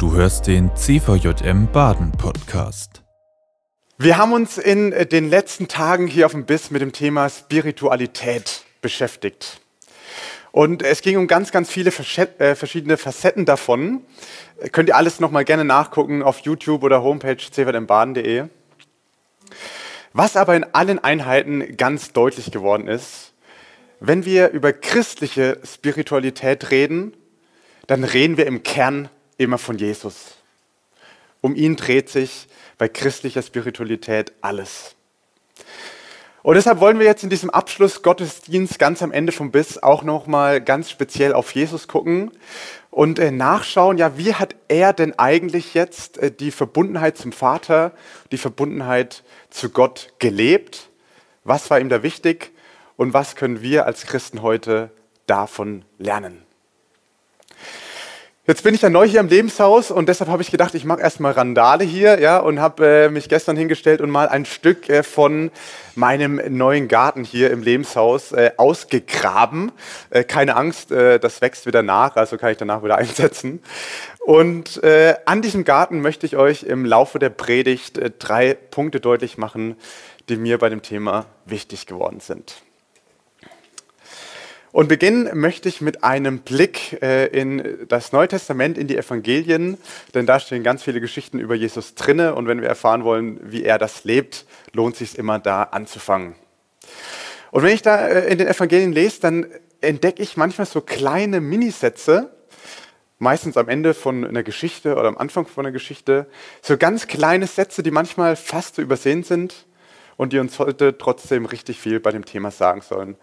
Du hörst den CVJM Baden Podcast. Wir haben uns in den letzten Tagen hier auf dem Biss mit dem Thema Spiritualität beschäftigt. Und es ging um ganz, ganz viele äh, verschiedene Facetten davon. Könnt ihr alles nochmal gerne nachgucken auf YouTube oder Homepage cvjmbaden.de. Was aber in allen Einheiten ganz deutlich geworden ist, wenn wir über christliche Spiritualität reden, dann reden wir im Kern immer von Jesus. Um ihn dreht sich bei christlicher Spiritualität alles. Und deshalb wollen wir jetzt in diesem Abschluss Gottesdienst ganz am Ende vom Biss auch nochmal ganz speziell auf Jesus gucken und äh, nachschauen, ja, wie hat er denn eigentlich jetzt äh, die Verbundenheit zum Vater, die Verbundenheit zu Gott gelebt? Was war ihm da wichtig und was können wir als Christen heute davon lernen? Jetzt bin ich ja neu hier im Lebenshaus und deshalb habe ich gedacht, ich mache erstmal Randale hier, ja, und habe äh, mich gestern hingestellt und mal ein Stück äh, von meinem neuen Garten hier im Lebenshaus äh, ausgegraben. Äh, keine Angst, äh, das wächst wieder nach, also kann ich danach wieder einsetzen. Und äh, an diesem Garten möchte ich euch im Laufe der Predigt drei Punkte deutlich machen, die mir bei dem Thema wichtig geworden sind. Und beginnen möchte ich mit einem Blick äh, in das Neue Testament, in die Evangelien, denn da stehen ganz viele Geschichten über Jesus drinne und wenn wir erfahren wollen, wie er das lebt, lohnt sich immer da anzufangen. Und wenn ich da äh, in den Evangelien lese, dann entdecke ich manchmal so kleine Minisätze, meistens am Ende von einer Geschichte oder am Anfang von einer Geschichte, so ganz kleine Sätze, die manchmal fast zu übersehen sind und die uns heute trotzdem richtig viel bei dem Thema sagen sollen.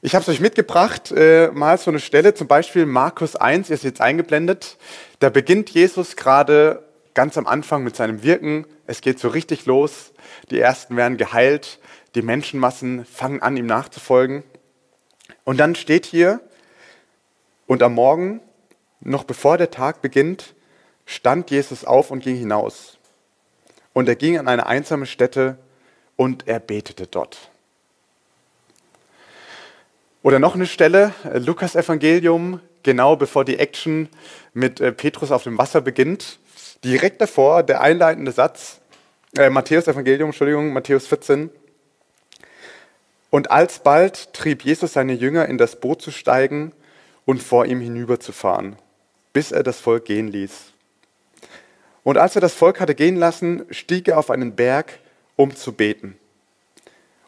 Ich habe es euch mitgebracht, äh, mal so eine Stelle, zum Beispiel Markus 1, ihr seht es eingeblendet. Da beginnt Jesus gerade ganz am Anfang mit seinem Wirken. Es geht so richtig los. Die Ersten werden geheilt. Die Menschenmassen fangen an, ihm nachzufolgen. Und dann steht hier, und am Morgen, noch bevor der Tag beginnt, stand Jesus auf und ging hinaus. Und er ging an eine einsame Stätte und er betete dort. Oder noch eine Stelle, äh, Lukas Evangelium, genau bevor die Action mit äh, Petrus auf dem Wasser beginnt. Direkt davor der einleitende Satz, äh, Matthäus Evangelium, Entschuldigung, Matthäus 14. Und alsbald trieb Jesus seine Jünger in das Boot zu steigen und vor ihm hinüberzufahren, bis er das Volk gehen ließ. Und als er das Volk hatte gehen lassen, stieg er auf einen Berg, um zu beten.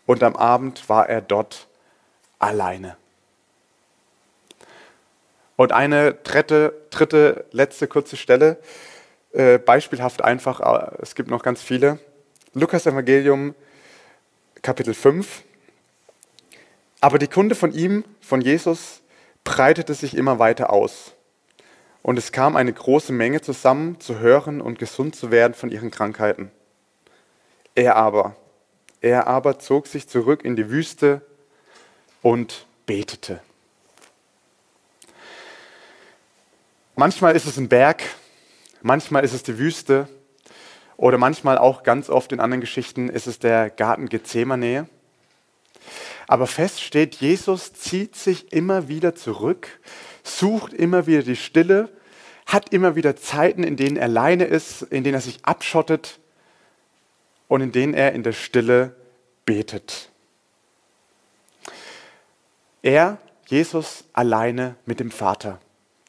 Und am Abend war er dort alleine. Und eine dritte, dritte letzte kurze Stelle, äh, beispielhaft einfach, äh, es gibt noch ganz viele. Lukas Evangelium, Kapitel 5. Aber die Kunde von ihm, von Jesus, breitete sich immer weiter aus. Und es kam eine große Menge zusammen, zu hören und gesund zu werden von ihren Krankheiten. Er aber, er aber zog sich zurück in die Wüste und betete. Manchmal ist es ein Berg, manchmal ist es die Wüste oder manchmal auch ganz oft in anderen Geschichten ist es der Garten Gethsemane. Aber fest steht, Jesus zieht sich immer wieder zurück, sucht immer wieder die Stille, hat immer wieder Zeiten, in denen er alleine ist, in denen er sich abschottet und in denen er in der Stille betet. Er, Jesus, alleine mit dem Vater.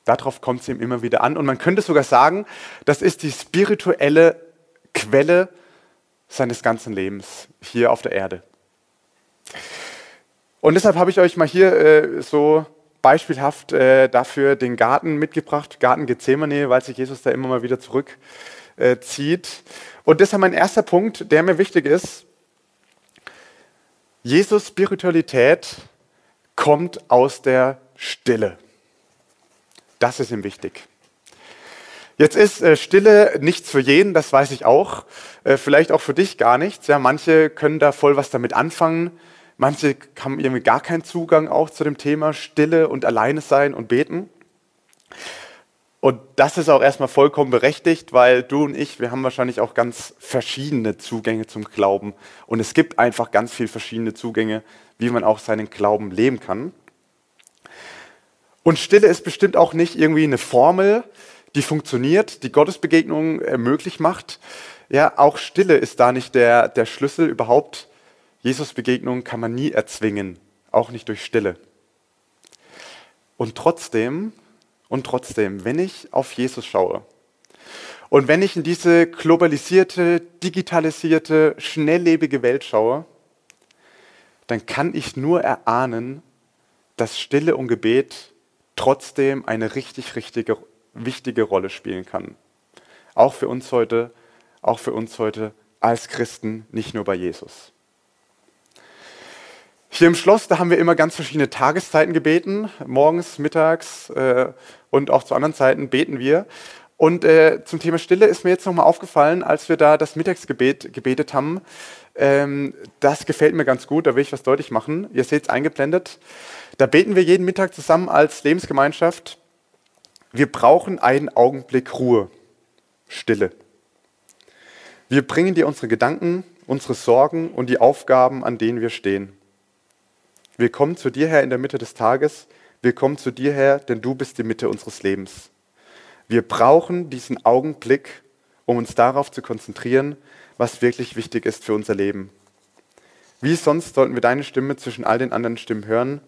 Darauf kommt es ihm immer wieder an. Und man könnte sogar sagen, das ist die spirituelle Quelle seines ganzen Lebens hier auf der Erde. Und deshalb habe ich euch mal hier äh, so beispielhaft äh, dafür den Garten mitgebracht, Garten Gethsemane, weil sich Jesus da immer mal wieder zurückzieht. Äh, Und deshalb mein erster Punkt, der mir wichtig ist. Jesus Spiritualität kommt aus der Stille. Das ist ihm wichtig. Jetzt ist äh, Stille nichts für jeden, das weiß ich auch. Äh, vielleicht auch für dich gar nichts. Ja, manche können da voll was damit anfangen. Manche haben irgendwie gar keinen Zugang auch zu dem Thema Stille und Alleine sein und beten. Und das ist auch erstmal vollkommen berechtigt, weil du und ich, wir haben wahrscheinlich auch ganz verschiedene Zugänge zum Glauben. Und es gibt einfach ganz viele verschiedene Zugänge, wie man auch seinen Glauben leben kann. Und Stille ist bestimmt auch nicht irgendwie eine Formel, die funktioniert, die Gottesbegegnung äh, möglich macht. Ja, auch Stille ist da nicht der, der Schlüssel überhaupt. Jesus-Begegnung kann man nie erzwingen, auch nicht durch Stille. Und trotzdem, und trotzdem, wenn ich auf Jesus schaue und wenn ich in diese globalisierte, digitalisierte, schnelllebige Welt schaue, dann kann ich nur erahnen, dass Stille und Gebet trotzdem eine richtig, richtige, wichtige Rolle spielen kann. Auch für uns heute, auch für uns heute als Christen, nicht nur bei Jesus. Hier im Schloss, da haben wir immer ganz verschiedene Tageszeiten gebeten. Morgens, mittags äh, und auch zu anderen Zeiten beten wir. Und äh, zum Thema Stille ist mir jetzt nochmal aufgefallen, als wir da das Mittagsgebet gebetet haben. Ähm, das gefällt mir ganz gut, da will ich was deutlich machen. Ihr seht es eingeblendet. Da beten wir jeden Mittag zusammen als Lebensgemeinschaft. Wir brauchen einen Augenblick Ruhe, Stille. Wir bringen dir unsere Gedanken, unsere Sorgen und die Aufgaben, an denen wir stehen. Wir kommen zu dir her in der Mitte des Tages. Wir kommen zu dir her, denn du bist die Mitte unseres Lebens. Wir brauchen diesen Augenblick, um uns darauf zu konzentrieren, was wirklich wichtig ist für unser Leben. Wie sonst sollten wir deine Stimme zwischen all den anderen Stimmen hören?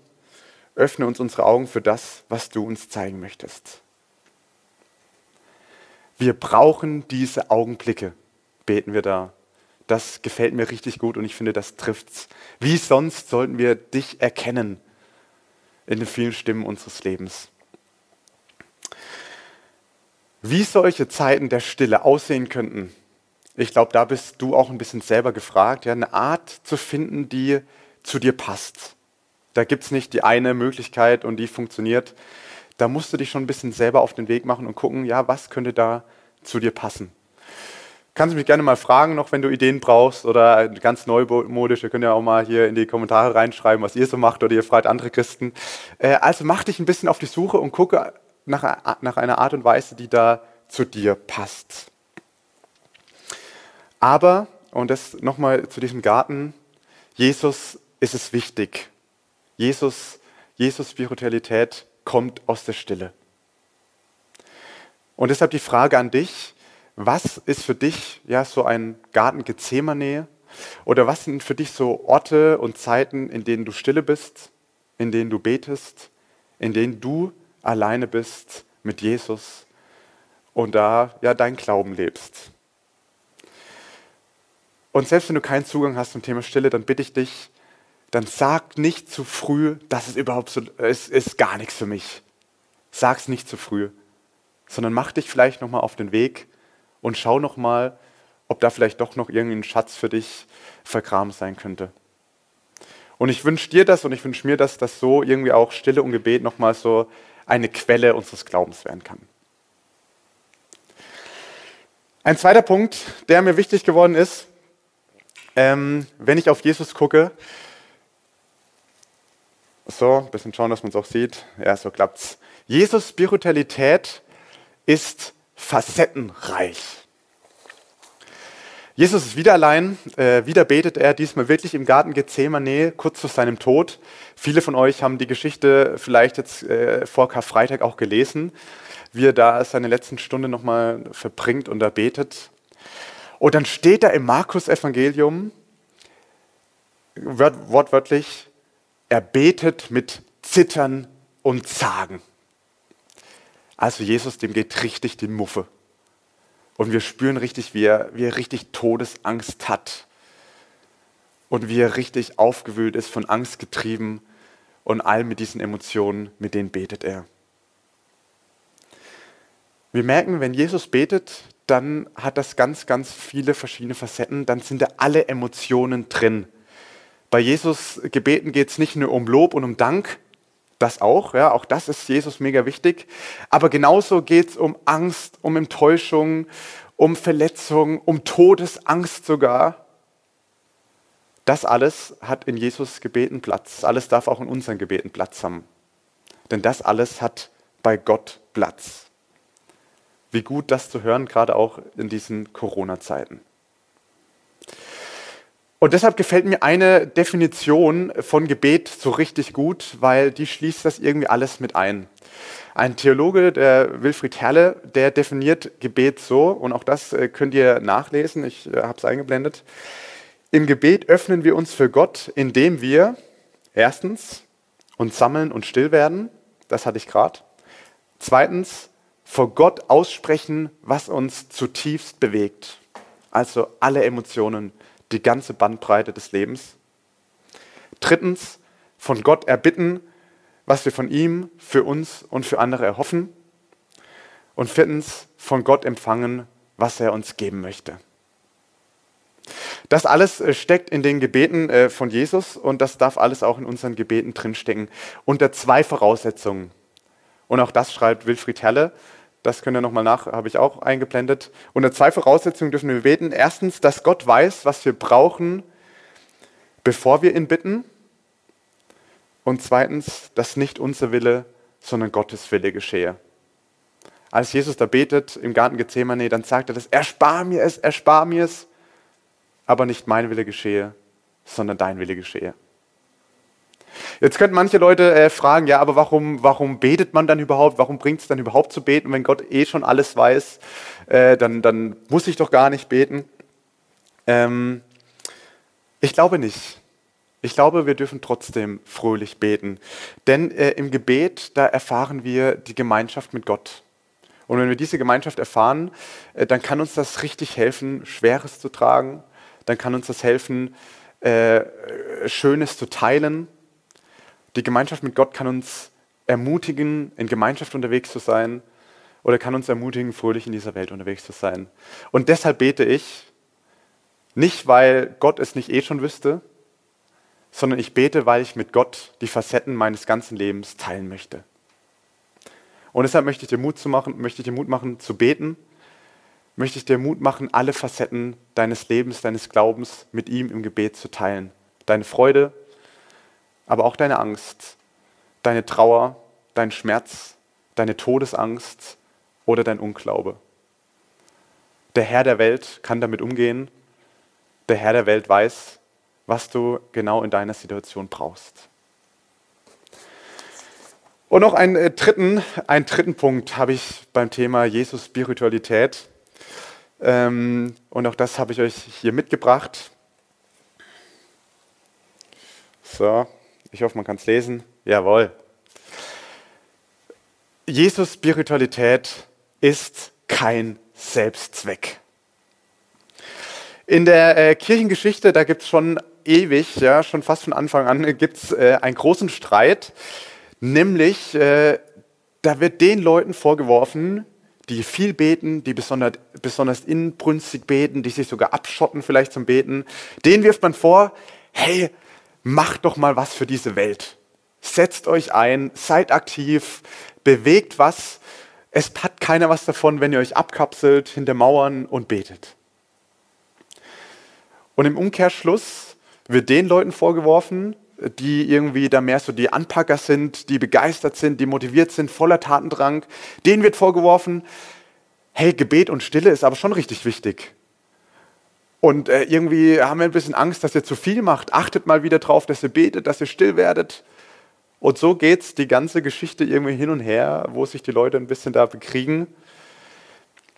Öffne uns unsere Augen für das, was du uns zeigen möchtest. Wir brauchen diese Augenblicke, beten wir da. Das gefällt mir richtig gut und ich finde, das trifft's. Wie sonst sollten wir dich erkennen in den vielen Stimmen unseres Lebens? Wie solche Zeiten der Stille aussehen könnten, ich glaube, da bist du auch ein bisschen selber gefragt, ja, eine Art zu finden, die zu dir passt. Da gibt es nicht die eine Möglichkeit und die funktioniert. Da musst du dich schon ein bisschen selber auf den Weg machen und gucken, ja, was könnte da zu dir passen. Kannst du mich gerne mal fragen, noch wenn du Ideen brauchst oder ganz neumodisch, ihr könnt ja auch mal hier in die Kommentare reinschreiben, was ihr so macht oder ihr fragt andere Christen. Äh, also mach dich ein bisschen auf die Suche und gucke nach, nach einer Art und Weise, die da zu dir passt. Aber, und das nochmal zu diesem Garten, Jesus ist es wichtig. Jesus, Jesus Spiritualität kommt aus der Stille. Und deshalb die Frage an dich, was ist für dich ja so ein Garten Gethsemane? Oder was sind für dich so Orte und Zeiten, in denen du stille bist, in denen du betest, in denen du alleine bist mit Jesus und da ja deinen Glauben lebst? Und selbst wenn du keinen Zugang hast zum Thema Stille, dann bitte ich dich, dann sag nicht zu früh, dass es überhaupt so es ist gar nichts für mich. Sag's nicht zu früh, sondern mach dich vielleicht noch mal auf den Weg und schau noch mal, ob da vielleicht doch noch irgendein Schatz für dich vergraben sein könnte. Und ich wünsche dir das und ich wünsche mir das, dass so irgendwie auch Stille und Gebet noch mal so eine Quelle unseres Glaubens werden kann. Ein zweiter Punkt, der mir wichtig geworden ist, ähm, wenn ich auf Jesus gucke, so, ein bisschen schauen, dass man es auch sieht. Ja, so klappt's. Jesus Spiritualität ist facettenreich. Jesus ist wieder allein, äh, wieder betet er, diesmal wirklich im Garten Gethsemane, kurz vor seinem Tod. Viele von euch haben die Geschichte vielleicht jetzt äh, vor Karfreitag auch gelesen, wie er da seine letzten Stunde nochmal verbringt und da betet. Und dann steht da im Markus-Evangelium, wortwörtlich, er betet mit Zittern und Zagen. Also Jesus, dem geht richtig die Muffe. Und wir spüren richtig, wie er, wie er richtig Todesangst hat. Und wie er richtig aufgewühlt ist, von Angst getrieben. Und all mit diesen Emotionen, mit denen betet er. Wir merken, wenn Jesus betet, dann hat das ganz, ganz viele verschiedene Facetten. Dann sind da alle Emotionen drin. Bei Jesus Gebeten geht es nicht nur um Lob und um Dank, das auch, ja, auch das ist Jesus mega wichtig. Aber genauso geht es um Angst, um Enttäuschung, um Verletzung, um Todesangst sogar. Das alles hat in Jesus Gebeten Platz. Alles darf auch in unseren Gebeten Platz haben. Denn das alles hat bei Gott Platz. Wie gut das zu hören, gerade auch in diesen Corona-Zeiten. Und deshalb gefällt mir eine Definition von Gebet so richtig gut, weil die schließt das irgendwie alles mit ein. Ein Theologe, der Wilfried Herle, der definiert Gebet so, und auch das äh, könnt ihr nachlesen, ich äh, habe es eingeblendet. Im Gebet öffnen wir uns für Gott, indem wir erstens uns sammeln und still werden, das hatte ich gerade. Zweitens, vor Gott aussprechen, was uns zutiefst bewegt. Also alle Emotionen, die ganze Bandbreite des Lebens. Drittens, von Gott erbitten, was wir von ihm für uns und für andere erhoffen. Und viertens, von Gott empfangen, was er uns geben möchte. Das alles äh, steckt in den Gebeten äh, von Jesus und das darf alles auch in unseren Gebeten drinstecken. Unter zwei Voraussetzungen. Und auch das schreibt Wilfried Herle. Das könnt ihr nochmal nach, habe ich auch eingeblendet. Unter zwei Voraussetzungen dürfen wir beten. Erstens, dass Gott weiß, was wir brauchen, bevor wir ihn bitten. Und zweitens, dass nicht unser Wille, sondern Gottes Wille geschehe. Als Jesus da betet im Garten Gethsemane, dann sagt er das, erspar mir es, erspar mir es, aber nicht mein Wille geschehe, sondern dein Wille geschehe. Jetzt könnten manche Leute äh, fragen, ja, aber warum, warum betet man dann überhaupt? Warum bringt es dann überhaupt zu beten? Wenn Gott eh schon alles weiß, äh, dann, dann muss ich doch gar nicht beten. Ähm, ich glaube nicht. Ich glaube, wir dürfen trotzdem fröhlich beten. Denn äh, im Gebet, da erfahren wir die Gemeinschaft mit Gott. Und wenn wir diese Gemeinschaft erfahren, äh, dann kann uns das richtig helfen, Schweres zu tragen. Dann kann uns das helfen, äh, Schönes zu teilen. Die Gemeinschaft mit Gott kann uns ermutigen, in Gemeinschaft unterwegs zu sein. Oder kann uns ermutigen, fröhlich in dieser Welt unterwegs zu sein. Und deshalb bete ich, nicht weil Gott es nicht eh schon wüsste, sondern ich bete, weil ich mit Gott die Facetten meines ganzen Lebens teilen möchte. Und deshalb möchte ich dir Mut zu machen, möchte ich dir Mut machen zu beten, möchte ich dir Mut machen, alle Facetten deines Lebens, deines Glaubens mit ihm im Gebet zu teilen. Deine Freude, aber auch deine Angst, deine Trauer, dein Schmerz, deine Todesangst oder dein Unglaube. Der Herr der Welt kann damit umgehen. Der Herr der Welt weiß, was du genau in deiner Situation brauchst. Und noch einen äh, dritten, einen dritten Punkt habe ich beim Thema Jesus Spiritualität. Ähm, und auch das habe ich euch hier mitgebracht. So, ich hoffe, man kann es lesen. Jawohl. Jesus Spiritualität ist kein Selbstzweck. In der äh, Kirchengeschichte, da gibt es schon ewig, ja, schon fast von Anfang an, gibt es äh, einen großen Streit, nämlich äh, da wird den Leuten vorgeworfen, die viel beten, die besonders, besonders inbrünstig beten, die sich sogar abschotten vielleicht zum Beten, denen wirft man vor, hey, macht doch mal was für diese Welt. Setzt euch ein, seid aktiv, bewegt was. Es hat keiner was davon, wenn ihr euch abkapselt hinter Mauern und betet. Und im Umkehrschluss wird den Leuten vorgeworfen, die irgendwie da mehr so die Anpacker sind, die begeistert sind, die motiviert sind, voller Tatendrang. Denen wird vorgeworfen, hey, Gebet und Stille ist aber schon richtig wichtig. Und äh, irgendwie haben wir ein bisschen Angst, dass ihr zu viel macht. Achtet mal wieder drauf, dass ihr betet, dass ihr still werdet. Und so geht es die ganze Geschichte irgendwie hin und her, wo sich die Leute ein bisschen da bekriegen.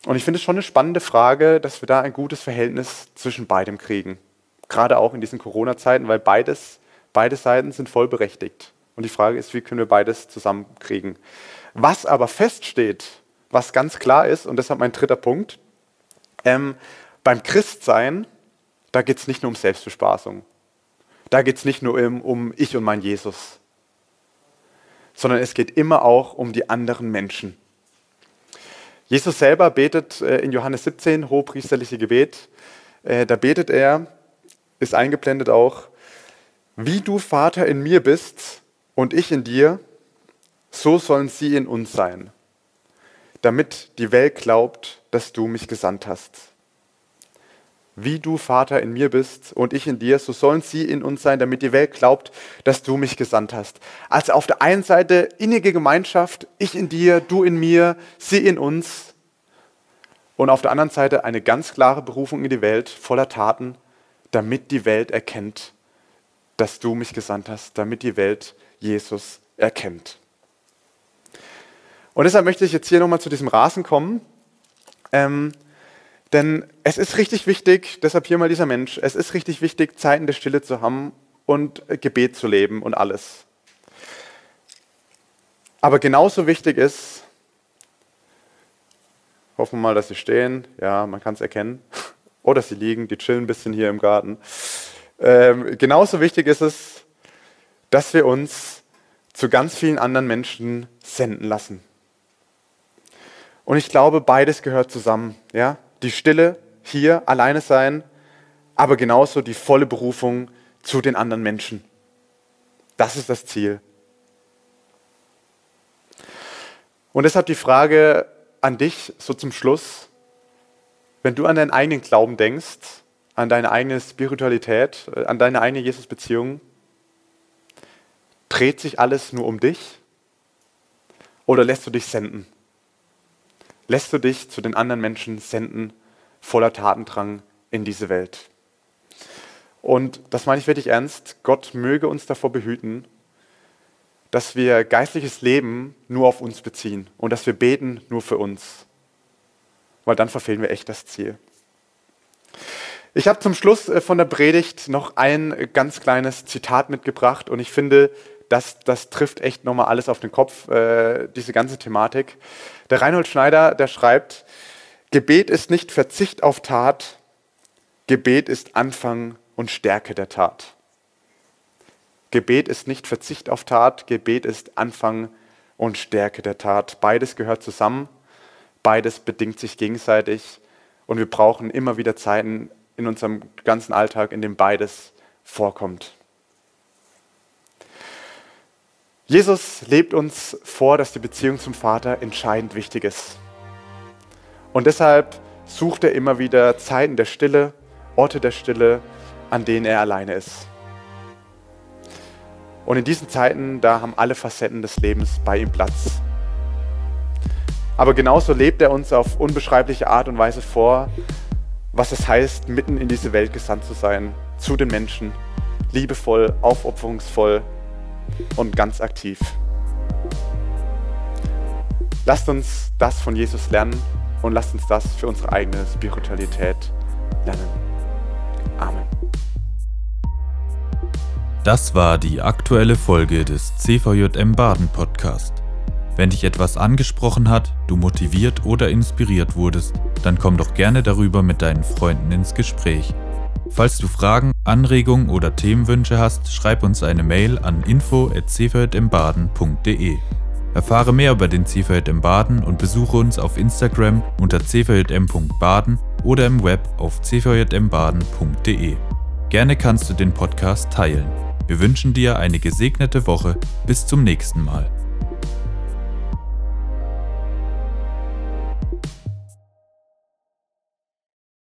Und ich finde es schon eine spannende Frage, dass wir da ein gutes Verhältnis zwischen beidem kriegen gerade auch in diesen Corona-Zeiten, weil beides, beide Seiten sind voll berechtigt. Und die Frage ist, wie können wir beides zusammenkriegen? Was aber feststeht, was ganz klar ist, und deshalb mein dritter Punkt, ähm, beim Christsein, da geht es nicht nur um Selbstbespaßung. Da geht es nicht nur um, um ich und mein Jesus, sondern es geht immer auch um die anderen Menschen. Jesus selber betet äh, in Johannes 17, hohepriesterliche Gebet, äh, da betet er, ist eingeblendet auch, wie du Vater in mir bist und ich in dir, so sollen sie in uns sein, damit die Welt glaubt, dass du mich gesandt hast. Wie du Vater in mir bist und ich in dir, so sollen sie in uns sein, damit die Welt glaubt, dass du mich gesandt hast. Also auf der einen Seite innige Gemeinschaft, ich in dir, du in mir, sie in uns. Und auf der anderen Seite eine ganz klare Berufung in die Welt voller Taten, damit die Welt erkennt, dass du mich gesandt hast, damit die Welt Jesus erkennt. Und deshalb möchte ich jetzt hier nochmal zu diesem Rasen kommen. Ähm, denn es ist richtig wichtig, deshalb hier mal dieser Mensch, es ist richtig wichtig, Zeiten der Stille zu haben und Gebet zu leben und alles. Aber genauso wichtig ist, hoffen wir mal, dass sie stehen, ja, man kann es erkennen, oder sie liegen, die chillen ein bisschen hier im Garten. Ähm, genauso wichtig ist es, dass wir uns zu ganz vielen anderen Menschen senden lassen. Und ich glaube, beides gehört zusammen. Ja? Die Stille, hier alleine sein, aber genauso die volle Berufung zu den anderen Menschen. Das ist das Ziel. Und deshalb die Frage an dich so zum Schluss, wenn du an deinen eigenen Glauben denkst, an deine eigene Spiritualität, äh, an deine eigene Jesus-Beziehung, dreht sich alles nur um dich oder lässt du dich senden? Lässt du dich zu den anderen Menschen senden, voller Tatendrang in diese Welt? Und das meine ich wirklich ernst. Gott möge uns davor behüten, dass wir geistliches Leben nur auf uns beziehen und dass wir beten nur für uns. Weil dann verfehlen wir echt das Ziel. Ich habe zum Schluss äh, von der Predigt noch ein ganz kleines Zitat mitgebracht und ich finde, das, das trifft echt nochmal alles auf den Kopf, äh, diese ganze Thematik. Der Reinhold Schneider, der schreibt, Gebet ist nicht Verzicht auf Tat, Gebet ist Anfang und Stärke der Tat. Gebet ist nicht Verzicht auf Tat, Gebet ist Anfang und Stärke der Tat. Beides gehört zusammen, beides bedingt sich gegenseitig und wir brauchen immer wieder Zeiten in unserem ganzen Alltag, in dem beides vorkommt. Jesus lebt uns vor, dass die Beziehung zum Vater entscheidend wichtig ist. Und deshalb sucht er immer wieder Zeiten der Stille, Orte der Stille, an denen er alleine ist. Und in diesen Zeiten, da haben alle Facetten des Lebens bei ihm Platz. Aber genauso lebt er uns auf unbeschreibliche Art und Weise vor, was es heißt, mitten in diese Welt gesandt zu sein, zu den Menschen, liebevoll, aufopferungsvoll und ganz aktiv. Lasst uns das von Jesus lernen und lasst uns das für unsere eigene Spiritualität lernen. Amen. Das war die aktuelle Folge des CVJM Baden Podcast. Wenn dich etwas angesprochen hat, du motiviert oder inspiriert wurdest, dann komm doch gerne darüber mit deinen Freunden ins Gespräch. Falls du Fragen, Anregungen oder Themenwünsche hast, schreib uns eine Mail an info@cvjmbaden.de. Erfahre mehr über den CVJM Baden und besuche uns auf Instagram unter cvjm.baden oder im Web auf cvjmbaden.de. Gerne kannst du den Podcast teilen. Wir wünschen dir eine gesegnete Woche. Bis zum nächsten Mal.